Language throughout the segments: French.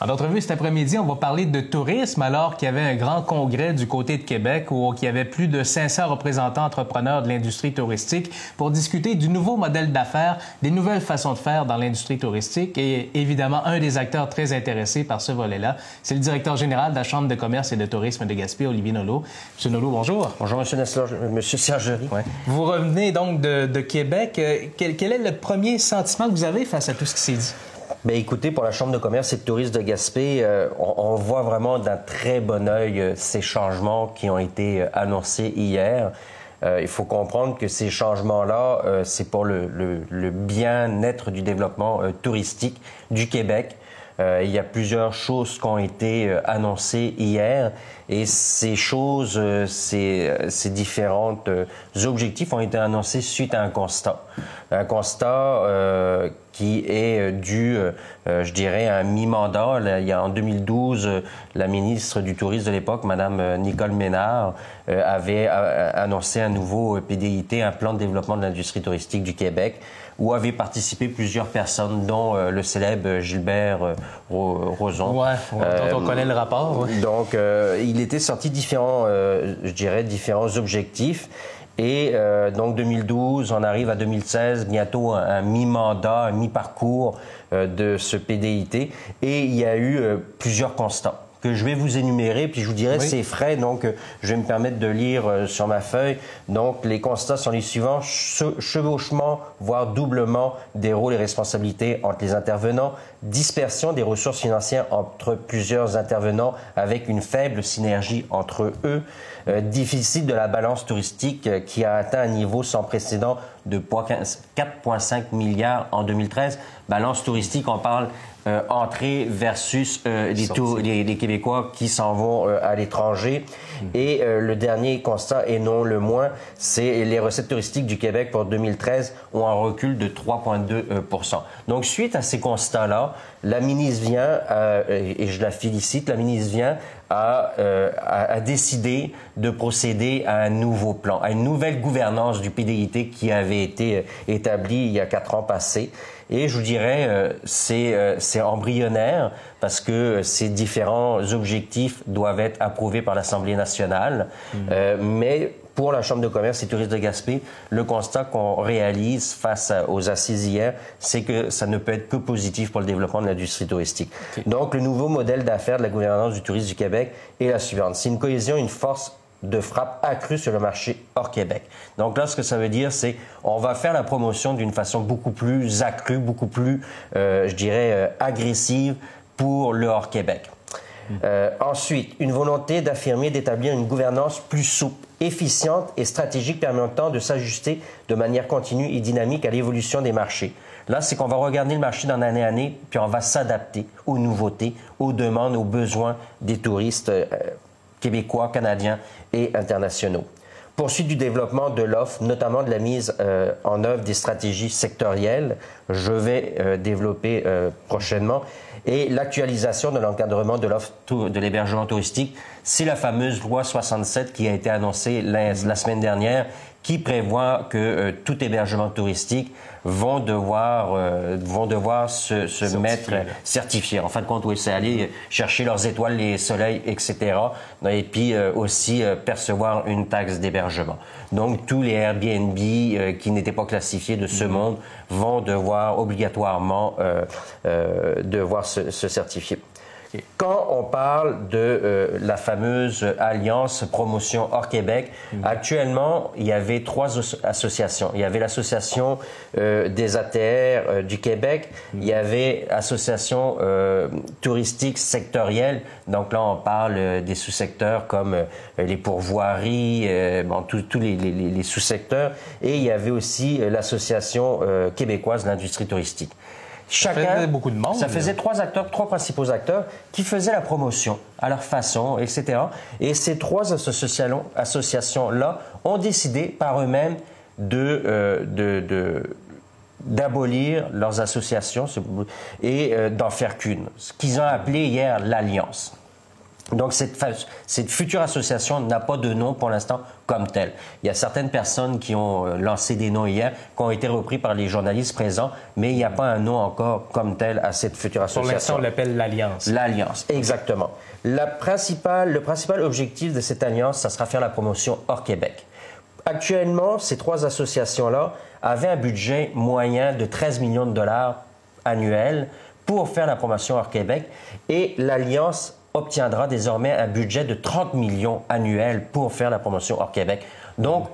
En entrevue cet après-midi, on va parler de tourisme alors qu'il y avait un grand congrès du côté de Québec où il y avait plus de 500 représentants entrepreneurs de l'industrie touristique pour discuter du nouveau modèle d'affaires, des nouvelles façons de faire dans l'industrie touristique et évidemment un des acteurs très intéressés par ce volet-là, c'est le directeur général de la Chambre de commerce et de tourisme de Gaspé, Olivier Nolot. Monsieur Nolot, bonjour. Bonjour, Monsieur Nessler, Monsieur Sergerie. Vous revenez donc de, Québec. Euh, quel, quel est le premier sentiment que vous avez face à tout ce qui s'est dit? Bien, écoutez, pour la Chambre de commerce et de tourisme de Gaspé, euh, on, voit vraiment d'un très bon œil euh, ces changements qui ont été euh, annoncés hier. il faut comprendre que ces changements-là, c'est pour le, le bien-être du développement touristique du Québec. il y a plusieurs choses qui ont été annoncées hier et ces choses, ces, ces différents objectifs ont été annoncés suite à un constat. Un constat qui est euh, dû, euh, euh, je dirais, à un mi-mandat. Il y a en 2012, la ministre du Tourisme de l'époque, Madame Nicole Ménard, avait annoncé un nouveau PDIT, un plan de développement de l'industrie touristique du Québec, où avaient participé plusieurs personnes, dont le célèbre Gilbert Roson. Ouais, dont on connaît le rapport. Donc, il était sorti différents, je dirais, différents objectifs. Et euh, donc 2012, on arrive à 2016, bientôt un, mi-mandat, un mi-parcours euh, de ce PDIT. Et il y a eu euh, plusieurs constats que je vais vous énumérer, puis je vous dirai c'est frais, donc je vais me permettre de lire sur ma feuille. Donc les constats sont les suivants. Chevauchement, voire doublement des rôles et responsabilités entre les intervenants, dispersion des ressources financières entre plusieurs intervenants avec une faible synergie entre eux, euh, déficit de la balance touristique euh, qui a atteint un niveau sans précédent de 4,5 milliards en 2013. Balance touristique, on parle euh, entrée versus euh, les, Québécois qui s'en vont euh, à l'étranger. Hmm. Et le dernier constat, et non le moins, c'est les recettes touristiques du Québec pour 2013 ont un recul de 3,2 Donc, suite à ces constats-là, la ministre vient, et je la félicite, la ministre vient à, à, décider de procéder à un nouveau plan, à une nouvelle gouvernance du PDIT qui avait été établie il y a quatre ans passés. Et je vous dirais, euh, euh, c'est embryonnaire parce que ces différents objectifs doivent être approuvés par l'Assemblée nationale. Mmh. Euh, mais pour la Chambre de commerce et tourisme de Gaspé, le constat qu'on réalise face aux assises hier, c'est que ça ne peut être que positif pour le développement de l'industrie touristique. Donc, le nouveau modèle d'affaires de la gouvernance du tourisme du Québec est la suivante. C'est une cohésion, une force de frappe accrue sur le marché hors Québec. Donc là, ce que ça veut dire, c'est on va faire la promotion d'une façon beaucoup plus accrue, beaucoup plus, euh, je dirais, euh, agressive pour le hors Québec. Euh, ensuite, une volonté d'affirmer, d'établir une gouvernance plus souple, efficiente et stratégique permettant de s'ajuster de manière continue et dynamique à l'évolution des marchés. Là, c'est qu'on va regarder le marché dans l'année à année, puis on va s'adapter aux nouveautés, aux demandes, aux besoins des touristes québécois, canadiens et internationaux. Poursuite du développement de l'offre, notamment de la mise euh, en œuvre des stratégies sectorielles, je vais euh, développer euh, prochainement, et l'actualisation de l'encadrement de l'offre de l'hébergement touristique. C'est la fameuse loi 67 qui a été annoncée la semaine dernière qui prévoit que euh, tout hébergement touristique vont devoir euh, vont devoir se, se mettre certifiés. En fin de compte, oui, c'est aller chercher leurs étoiles, les soleils, etc. Et puis euh, aussi percevoir une taxe d'hébergement. Donc tous les Airbnb qui n'étaient pas classifiés de ce mm-hmm. monde vont devoir obligatoirement devoir se, se certifier. Quand on parle de euh, la fameuse alliance promotion hors Québec, mhm. actuellement, il y avait trois associations. Il y avait l'association euh, des ATR euh, du Québec, mhm. il y avait l'association touristique sectorielle. Donc là, on parle des sous-secteurs comme les pourvoiries, bon, tous les, les, les sous-secteurs. Et il y avait aussi l'association québécoise de l'industrie touristique. Chacun, ça faisait beaucoup de monde. Ça faisait trois acteurs, trois principaux acteurs qui faisaient la promotion à leur façon, etc. Et ces trois associations-là ont décidé par eux-mêmes de, euh, de, de, d'abolir leurs associations et d'en faire qu'une, ce qu'ils ont appelé hier l'Alliance. Donc cette, cette, future association n'a pas de nom pour l'instant comme telle. Il y a certaines personnes qui ont euh, lancé des noms hier, qui ont été repris par les journalistes présents, mais il n'y a pas un nom encore comme tel à cette future association. Pour l'instant, on l'appelle l'Alliance. L'Alliance, exactement. La principale, le principal objectif de cette alliance, ça sera faire la promotion hors Québec. Actuellement, ces trois associations-là avaient un budget moyen de 13 millions de dollars annuels pour faire la promotion hors Québec et l'Alliance obtiendra désormais un budget de 30 millions annuels pour faire la promotion hors Québec. Donc,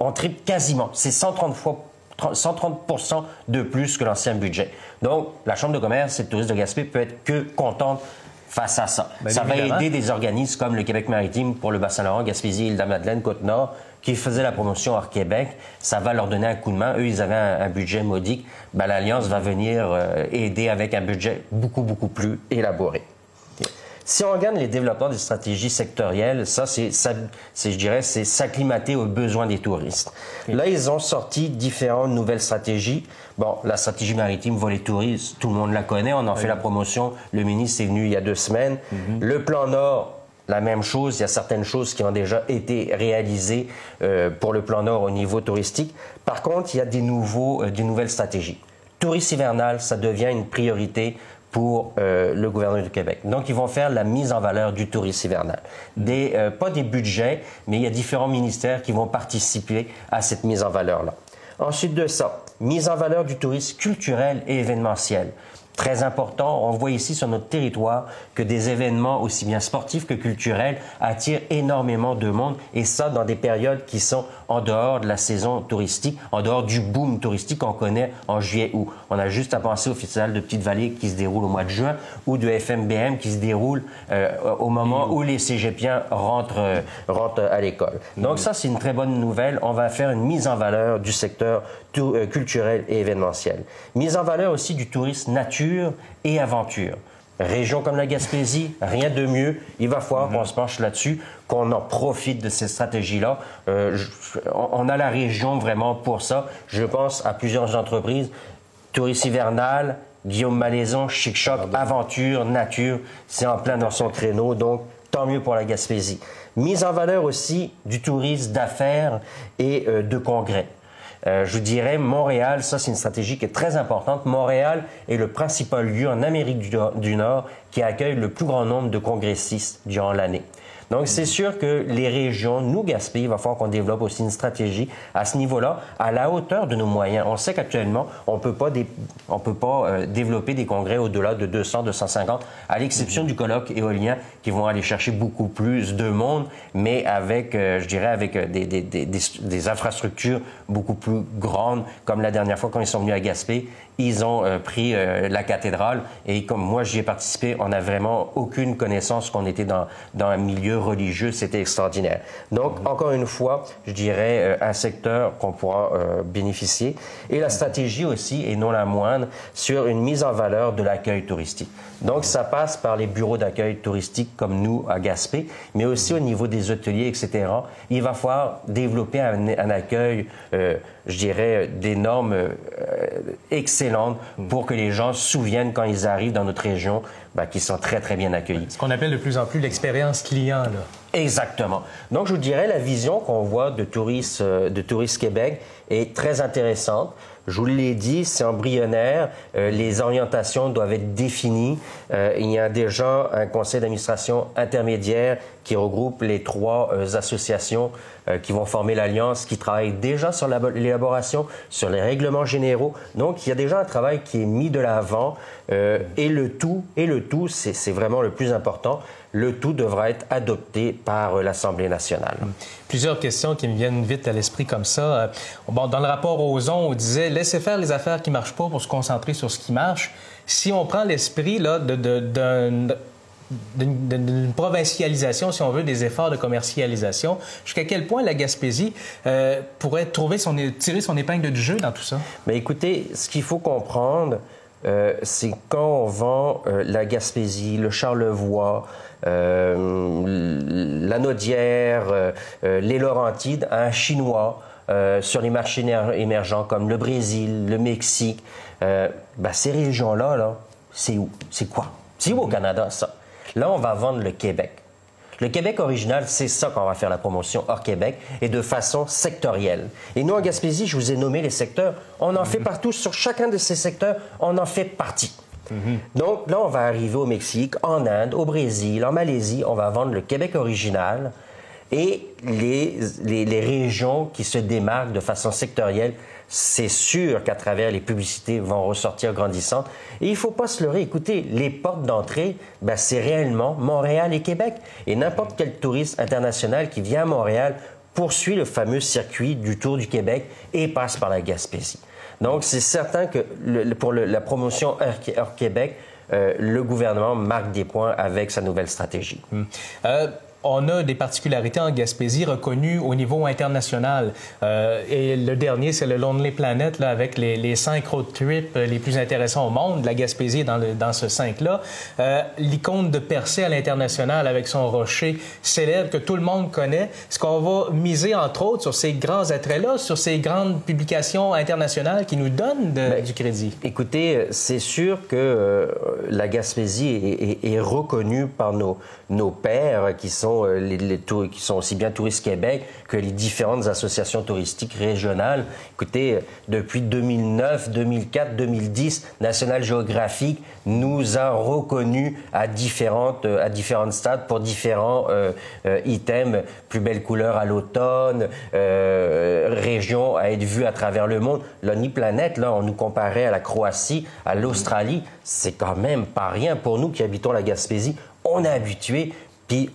on triple quasiment. C'est 130 fois 130% de plus que l'ancien budget. Donc, la Chambre de commerce et de tourisme de Gaspé peut être que contente face à ça. Ben, ça va aider des organismes comme le Québec maritime pour le Bassin-Laurent, Gaspésie, Île-de-Madeleine, Côte-Nord, qui faisaient la promotion hors Québec. Ça va leur donner un coup de main. Eux, ils avaient un, budget modique. Ben, L'Alliance va venir euh, aider avec un budget beaucoup, beaucoup plus élaboré. Si on regarde les développements des stratégies sectorielles, ça, c'est, je dirais, c'est s'acclimater aux besoins des touristes. Là, ils ont sorti différentes nouvelles stratégies. Bon, la stratégie maritime volet tourisme, tout le monde la connaît. On en fait la promotion. Le ministre est venu il y a deux semaines. Mhm. Le plan Nord, la même chose. Il y a certaines choses qui ont déjà été réalisées euh, pour le plan Nord au niveau touristique. Par contre, il y a des nouveaux, euh, des nouvelles stratégies. Tourisme hivernal, ça devient une priorité pour euh, le gouvernement du Québec. Donc, ils vont faire la mise en valeur du tourisme hivernal. Euh, pas des budgets, mais il y a différents ministères qui vont participer à cette mise en valeur-là. Ensuite de ça, mise en valeur du tourisme culturel et événementiel très important. On voit ici sur notre territoire que des événements aussi bien sportifs que culturels attirent énormément de monde et ça dans des périodes qui sont en dehors de la saison touristique, en dehors du boom touristique qu'on connaît en juillet août. On a juste à penser au festival de Petite-Vallée qui se déroule au mois de juin ou de FMBM qui se déroule euh, au moment où les cégepiens rentrent, euh, rentrent à l'école. Donc ça, c'est une très bonne nouvelle. On va faire une mise en valeur du secteur euh, culturel et événementiel. Mise en valeur aussi du tourisme nature et aventure. Région comme la Gaspésie, rien de mieux. Il va falloir qu'on se penche là-dessus, qu'on en profite de ces stratégies-là. Euh, on a la région vraiment pour ça. Je pense à plusieurs entreprises. Tourisme hivernal, Guillaume Malaison, Chic Choc, Aventure, Nature, c'est en plein dans son créneau. Donc, tant mieux pour la Gaspésie. Mise en valeur aussi du tourisme d'affaires et euh, de congrès. Euh, je dirais Montréal, ça c'est une stratégie qui est très importante. Montréal est le principal lieu en Amérique du Nord qui accueille le plus grand nombre de congressistes durant l'année. Donc, c'est sûr que les régions, nous, Gaspé, il va falloir qu'on développe aussi une stratégie à ce niveau-là, à la hauteur de nos moyens. On sait qu'actuellement, on peut pas, peut pas euh, développer des congrès au-delà de 200, 250, à l'exception du colloque éolien qui vont aller chercher beaucoup plus de monde, mais avec, euh, je dirais, avec euh, des, des, infrastructures beaucoup plus grandes, comme la dernière fois quand ils sont venus à Gaspé, ils ont euh, pris euh, la cathédrale et comme moi j'y ai participé, on n'a vraiment aucune connaissance qu'on était dans, dans un milieu religieux. C'était extraordinaire. Donc, mhm. encore une fois, je dirais euh, un secteur qu'on pourra bénéficier. Et la stratégie aussi, et non la moindre, sur une mise en valeur de l'accueil touristique. Donc, ça passe par les bureaux d'accueil touristique comme nous à Gaspé, mais aussi au niveau des hôteliers, etc. Il va falloir développer un, un accueil, je dirais, des normes euh, pour que les gens se souviennent quand ils arrivent dans notre région ben, qu'ils sont très, très bien accueillis. Ce qu'on appelle de plus en plus l'expérience client, là. Exactement. Donc, je vous dirais, la vision qu'on voit de Tourisme, euh, de Tourisme Québec est très intéressante. Je vous l'ai dit, c'est embryonnaire. Euh, les orientations doivent être définies. Euh, il y a déjà un conseil d'administration intermédiaire qui regroupe les trois euh, associations qui vont former l'alliance, qui travaillent déjà sur l'élaboration, sur les règlements généraux. Donc, il y a déjà un travail qui est mis de l'avant. et le tout, et le tout, c'est vraiment le plus important le tout devra être adopté par euh, l'Assemblée nationale. Plusieurs questions qui me viennent vite à l'esprit comme ça. Euh, bon, dans le rapport aux on on disait laissez faire les affaires qui marchent pas pour se concentrer sur ce qui marche. Si on prend l'esprit là d'une provincialisation, si on veut, des efforts de commercialisation. Jusqu'à quel point la Gaspésie euh, pourrait trouver son, tirer son épingle du jeu dans tout ça? Mais écoutez, ce qu'il faut comprendre, c'est quand on vend la Gaspésie, le Charlevoix, euh, la Naudière, euh, euh, les Laurentides à un Chinois, euh, sur les marchés émergents comme le Brésil, le Mexique, euh, ben, ces régions-là, -là, c'est où? C'est quoi? C'est où au Canada, ça? Là, on va vendre le Québec. Le Québec original, c'est ça qu'on va faire la promotion hors Québec et de façon sectorielle. Et nous, en Gaspésie, je vous ai nommé les secteurs. On en fait partout. Sur chacun de ces secteurs, on en fait partie. Mhm. Donc là, on va arriver au Mexique, en Inde, au Brésil, en Malaisie. On va vendre le Québec original et les, les, les régions qui se démarquent de façon sectorielle c'est sûr qu'à travers les publicités vont ressortir grandissantes. Et il faut pas se leurrer. Écoutez, les portes d'entrée, ben, c'est réellement Montréal et Québec. Et n'importe quel touriste international qui vient à Montréal poursuit le fameux circuit du Tour du Québec et passe par la Gaspésie. Donc, c'est certain que pour la promotion hors, Québec, euh, le gouvernement marque des points avec sa nouvelle stratégie. Hum. Euh, on a des particularités en Gaspésie reconnues au niveau international. Euh, et le dernier, c'est le Lonely Planet, là, avec les, les, cinq road trips les plus intéressants au monde. La Gaspésie est dans, le, dans ce cinq-là. Euh, L'icône de Percé à l'international avec son rocher célèbre que tout le monde connaît. Est-ce qu'on va miser, entre autres, sur ces grands attraits-là, sur ces grandes publications internationales qui nous donnent ben, du crédit? Écoutez, c'est sûr que euh, la Gaspésie est, est, est reconnue par nos, nos pères qui sont euh, qui sont aussi bien Touristes Québec que les différentes associations touristiques régionales. Écoutez, depuis 2009, 2004, 2010, National Geographic nous a reconnus à différentes euh, à différents stades pour différents euh, items, plus belle couleur à l'automne, région à être vue à travers le monde. L'ONI Planète, là, on nous comparait à la Croatie, à l'Australie, c'est quand même pas rien pour nous qui habitons la Gaspésie. On est habitué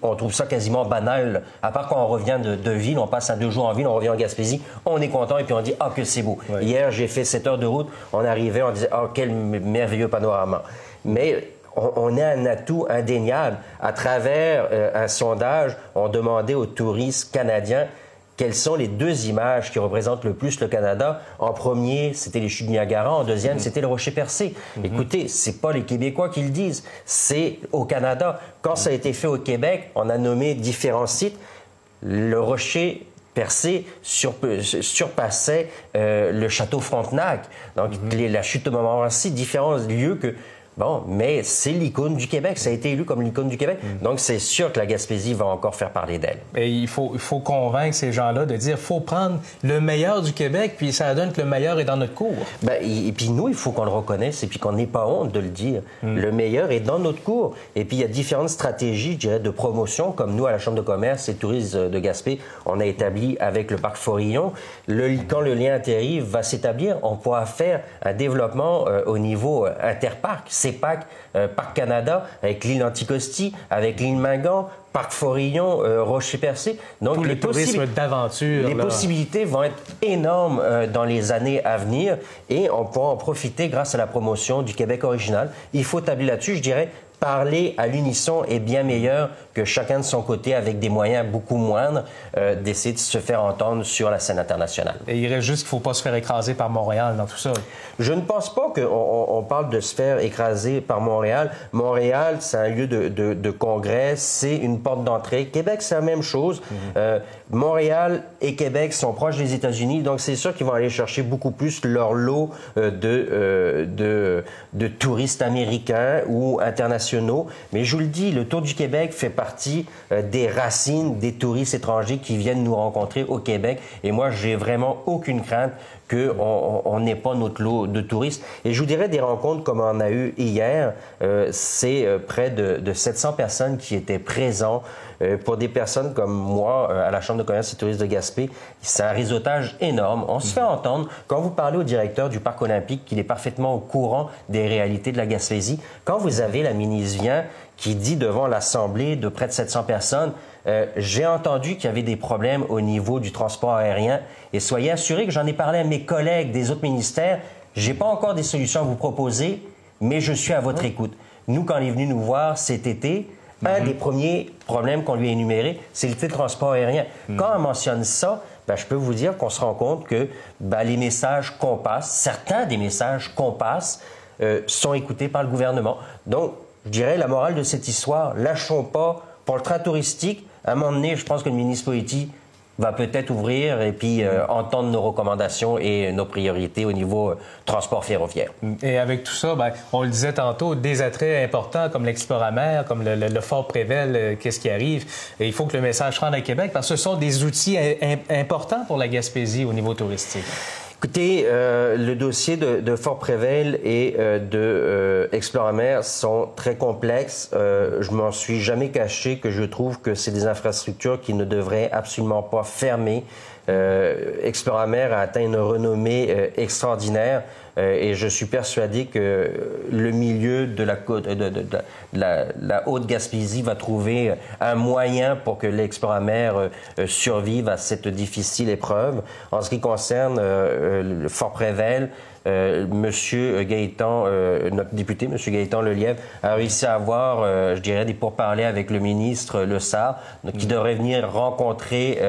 on trouve ça quasiment banal. À part quand on revient de, ville, on passe un deux jours en ville, on revient en Gaspésie, on est content et puis on dit ah que c'est beau. Hier j'ai fait 7 heures de route, on arrivait, on disait ah quel merveilleux panorama. Mais on, est un atout indéniable. À travers euh, un sondage, on demandait aux touristes canadiens quelles sont les deux images qui représentent le plus le Canada? En premier, c'était les chutes Niagara. En deuxième, mhm. c'était le Rocher Percé. Mhm. Écoutez, c'est pas les Québécois qui le disent, c'est au Canada. Quand ça a été fait au Québec, on a nommé différents sites. Le Rocher Percé surpassait euh, le château Frontenac. Donc, mhm. la chute de Montmorency, différents lieux que Bon, mais c'est l'icône du Québec. Ça a été élu comme l'icône du Québec. Mm. Donc, c'est sûr que la Gaspésie va encore faire parler d'elle. Et il faut, il faut convaincre ces gens-là de dire faut prendre le meilleur du Québec, puis ça donne que le meilleur est dans notre cours. Ben, et, puis nous, il faut qu'on le reconnaisse et puis qu'on n'ait pas honte de le dire. Mm. Le meilleur est dans notre cours. Et puis, il y a différentes stratégies, je dirais, de promotion, comme nous, à la Chambre de commerce et tourisme de Gaspé, on a établi avec le parc Forillon. Le, quand le lien intérieur va s'établir, on pourra faire un développement euh, au niveau euh, interparc CEPAC, euh, Parc Canada, avec l'île Anticosti, avec l'île Mingan, Parc Forillon, euh, Rocher-Percé. Donc, les le tourisme d'aventure. Les possibilités vont être énormes euh, dans les années à venir et on pourra en profiter grâce à la promotion du Québec original. Il faut tabler là-dessus, je dirais, parler à l'unisson est bien meilleur que chacun de son côté, avec des moyens beaucoup moindres, euh, d'essayer de se faire entendre sur la scène internationale. Et il reste juste qu'il ne faut pas se faire écraser par Montréal dans tout ça. Je ne pense pas qu'on on parle de se faire écraser par Montréal. Montréal, c'est un lieu de, de, de congrès, c'est une porte d'entrée. Québec, c'est la même chose. Mhm. euh, Montréal et Québec sont proches des États-Unis, donc c'est sûr qu'ils vont aller chercher beaucoup plus leur lot euh, de, euh, de, de touristes américains ou internationaux. Mais je vous le dis, le Tour du Québec fait partie euh, des racines des touristes étrangers qui viennent nous rencontrer au Québec. Et moi, j'ai vraiment aucune crainte qu'on n'ait pas notre lot de touristes. Et je vous dirais des rencontres comme on a eu hier, euh, c'est euh, près de, de, 700 personnes qui étaient présents. pour des personnes comme moi, à la Chambre de commerce et tourisme de Gaspé, c'est un réseautage énorme. On se fait entendre. Quand vous parlez au directeur du parc olympique, qu'il est parfaitement au courant des réalités de la Gaspésie, quand vous avez la ministre vient qui dit devant l'Assemblée de près de 700 personnes, euh, j'ai entendu qu'il y avait des problèmes au niveau du transport aérien et soyez assurés que j'en ai parlé à mes collègues des autres ministères. J'ai pas encore des solutions à vous proposer, mais je suis à votre écoute. Nous, quand il est venu nous voir cet été, un mhm. des premiers problèmes qu'on lui a énuméré, c'est le transport aérien. Mhm. Quand on mentionne ça, ben, je peux vous dire qu'on se rend compte que ben, les messages qu'on passe, certains des messages qu'on passe, euh, sont écoutés par le gouvernement. Donc, je dirais, la morale de cette histoire, lâchons pas pour le train touristique. À un moment donné, je pense que le ministre Poetti va peut-être ouvrir et puis euh, entendre nos recommandations et nos priorités au niveau euh, transport ferroviaire. Et avec tout ça, ben, on le disait tantôt, des attraits importants comme l'Exploramer, comme le, Fort Prével, euh, qu'est-ce qui arrive. Il faut que le message rentre à Québec parce que ce sont des outils importants pour la Gaspésie au niveau touristique. Écoutez, euh, le dossier de, de Fort Prével et euh, de euh, Exploramer sont très complexes. Euh, je m'en suis jamais caché que je trouve que c'est des infrastructures qui ne devraient absolument pas fermer. Euh, Exploramer a atteint une renommée euh, extraordinaire. Euh, et je suis persuadé que le milieu de la, de, la, Haute-Gaspésie va trouver un moyen pour que l'exploramer euh, survive à cette difficile épreuve. En ce qui concerne euh, le Fort Prével, Monsieur Gaëtan, notre député, Monsieur Gaëtan Lelièvre, a réussi à avoir, je dirais, des pourparlers avec le ministre Le Sart, qui devrait venir rencontrer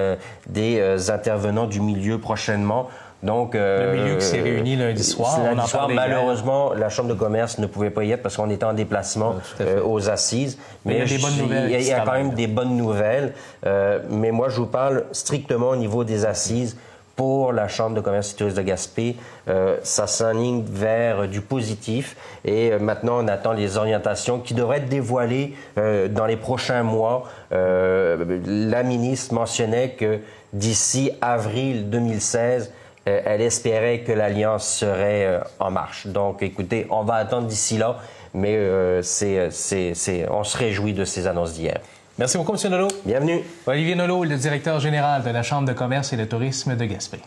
des intervenants du milieu prochainement donc, le milieu qui s'est réuni lundi soir. Lundi soir, malheureusement, la Chambre de commerce ne pouvait pas y être parce qu'on était en déplacement euh, aux assises. Mais, il y a des bonnes nouvelles. Il y a, quand même des bonnes nouvelles. Euh, mais moi, je vous parle strictement au niveau des assises. Pour la Chambre de commerce et tourisme de Gaspé, euh, ça s'enligne vers du positif. Et maintenant, on attend les orientations qui devraient être dévoilées dans les prochains mois. la ministre mentionnait que d'ici avril 2016, euh, elle espérait que l'alliance serait euh, en marche. Donc, écoutez, on va attendre d'ici là, mais euh, on se réjouit de ces annonces d'hier. Merci beaucoup, M. Nolot. Bienvenue. Olivier Nolot, le directeur général de la Chambre de commerce et de tourisme de Gaspé.